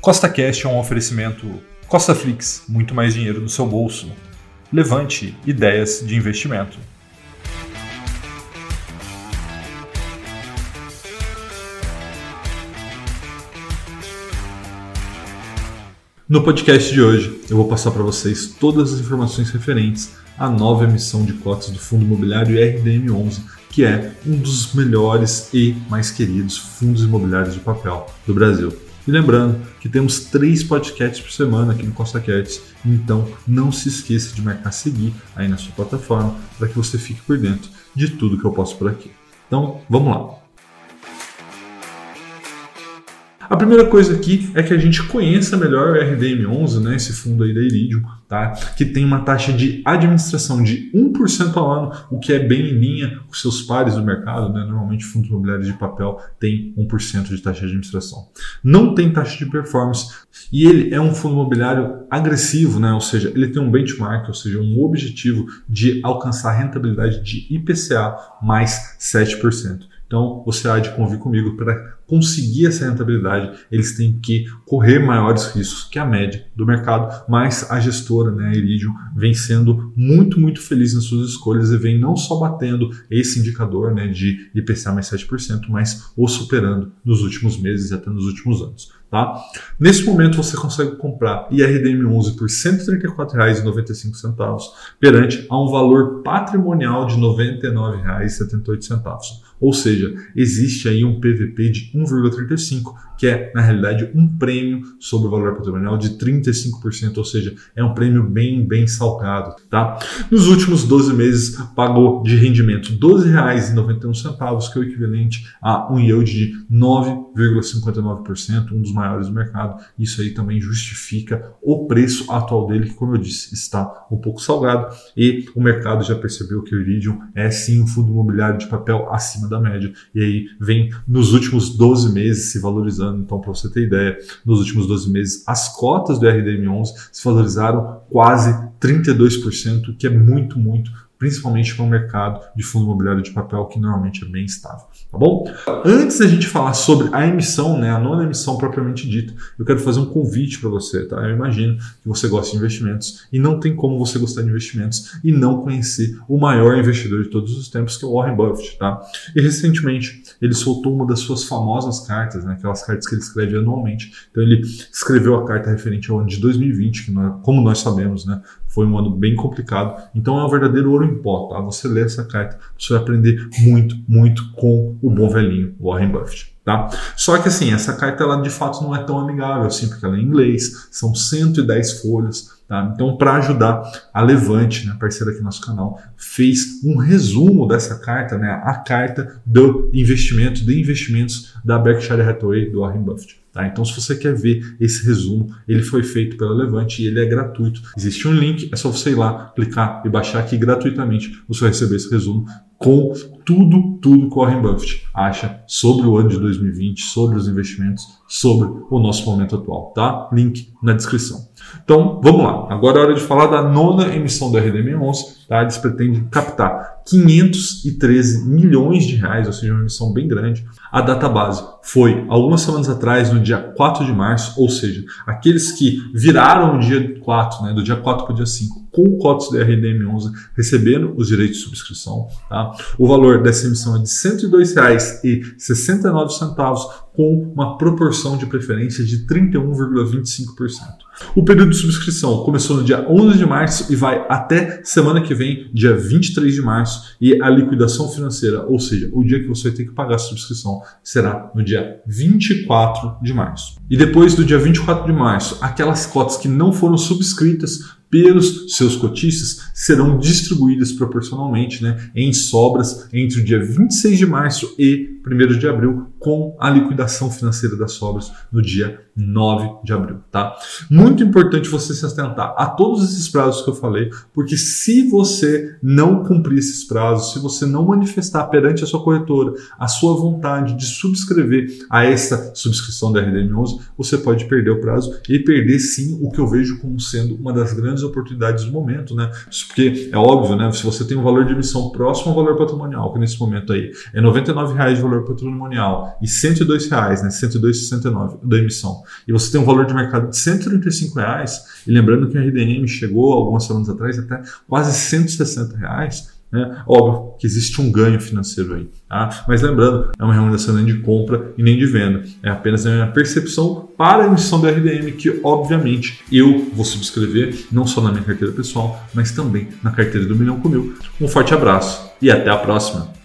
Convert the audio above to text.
Costa Cash é um oferecimento Costa Flix, muito mais dinheiro no seu bolso. Levante ideias de investimento. No podcast de hoje, eu vou passar para vocês todas as informações referentes à nova emissão de cotas do Fundo Imobiliário RDM11, que é um dos melhores e mais queridos fundos imobiliários de papel do Brasil. E lembrando que temos três podcasts por semana aqui no Costa Cats, então não se esqueça de marcar seguir aí na sua plataforma para que você fique por dentro de tudo que eu posto por aqui. Então, vamos lá. A primeira coisa aqui é que a gente conheça melhor o RDM11, né, esse fundo aí da Iridium, tá, que tem uma taxa de administração de 1% ao ano, o que é bem em linha com seus pares do mercado. Né? Normalmente, fundos imobiliários de papel têm 1% de taxa de administração. Não tem taxa de performance e ele é um fundo imobiliário agressivo, né? ou seja, ele tem um benchmark, ou seja, um objetivo de alcançar rentabilidade de IPCA mais 7%. Então, você há de convir comigo para conseguir essa rentabilidade, eles têm que correr maiores riscos que a média do mercado, mas a gestora, né, a Iridium, vem sendo muito, muito feliz nas suas escolhas e vem não só batendo esse indicador né, de IPCA mais 7%, mas o superando nos últimos meses e até nos últimos anos. Tá? Nesse momento você consegue comprar IRDM11 por R$ 134,95 perante a um valor patrimonial de R$ 99,78. Ou seja, existe aí um PVP de 1,35, que é na realidade um prêmio sobre o valor patrimonial de 35%, ou seja, é um prêmio bem, bem salgado, tá? Nos últimos 12 meses pagou de rendimento R$ 12,91, que é o equivalente a um yield de 9,59%, um dos maiores do mercado. Isso aí também justifica o preço atual dele, que, como eu disse, está um pouco salgado e o mercado já percebeu que o Iridium é sim um fundo imobiliário de papel acima da média. E aí vem nos últimos 12 meses se valorizando. Então, para você ter ideia, nos últimos 12 meses, as cotas do RDM11 se valorizaram quase 32%, que é muito, muito principalmente para o mercado de fundo imobiliário de papel, que normalmente é bem estável. Tá bom? Antes da gente falar sobre a emissão, né, a nona emissão propriamente dita, eu quero fazer um convite para você. Tá? Eu imagino que você gosta de investimentos e não tem como você gostar de investimentos e não conhecer o maior investidor de todos os tempos, que é o Warren Buffett. Tá? E recentemente ele soltou uma das suas famosas cartas, né, aquelas cartas que ele escreve anualmente. Então ele escreveu a carta referente ao ano de 2020, que nós, como nós sabemos, né, foi um ano bem complicado. Então é um verdadeiro ouro em pó, tá? Você lê essa carta, você vai aprender muito, muito com o bom velhinho Warren Buffett. Tá? Só que assim, essa carta ela de fato não é tão amigável assim, porque ela é em inglês, são 110 folhas. Tá? Então, para ajudar a Levante, né, parceira aqui do nosso canal, fez um resumo dessa carta, né, a carta do investimento, de investimentos da Berkshire Hathaway, do Warren Buffett. Tá? Então, se você quer ver esse resumo, ele foi feito pela Levante e ele é gratuito. Existe um link, é só você ir lá, clicar e baixar aqui gratuitamente. Você vai receber esse resumo com tudo, tudo que o Warren Buffett acha sobre o ano de 2020, sobre os investimentos, sobre o nosso momento atual, tá? Link na descrição. Então, vamos lá. Agora é hora de falar da nona emissão da RDM11, tá? Eles pretendem captar 513 milhões de reais, ou seja, uma emissão bem grande. A data base foi algumas semanas atrás, no dia 4 de março, ou seja, aqueles que viraram o dia 4, né, do dia 4 para o dia 5, com cotas da RDM11 recebendo os direitos de subscrição. Tá? O valor dessa emissão é de R$ 102,69 com uma proporção de preferência de 31,25%. O período de subscrição começou no dia 11 de março e vai até semana que vem, dia 23 de março, e a liquidação financeira, ou seja, o dia que você vai ter que pagar a subscrição, será no dia 24 de março. E depois do dia 24 de março, aquelas cotas que não foram subscritas pelos seus cotistas serão distribuídas proporcionalmente né, em sobras entre o dia 26 de março e 1 de abril, com a liquidação financeira das sobras no dia 9 de abril. Tá? Muito importante você se atentar a todos esses prazos que eu falei, porque se você não cumprir esses prazos, se você não manifestar perante a sua corretora a sua vontade de subscrever a essa subscrição da RDM11, você pode perder o prazo e perder sim o que eu vejo como sendo uma das grandes oportunidades do momento, né? Porque é óbvio, né? Se você tem um valor de emissão próximo ao valor patrimonial, que nesse momento aí é R$ 99,00 de valor patrimonial e R$ 102,00, né? 102,69 da emissão e você tem um valor de mercado de 135 reais, e lembrando que o RDM chegou algumas semanas atrás até quase 160 reais, né? Óbvio que existe um ganho financeiro aí, tá? mas lembrando, é uma recomendação nem de compra e nem de venda, é apenas a minha percepção para a emissão do RDM, que obviamente eu vou subscrever, não só na minha carteira pessoal, mas também na carteira do Milhão com Mil. Um forte abraço e até a próxima!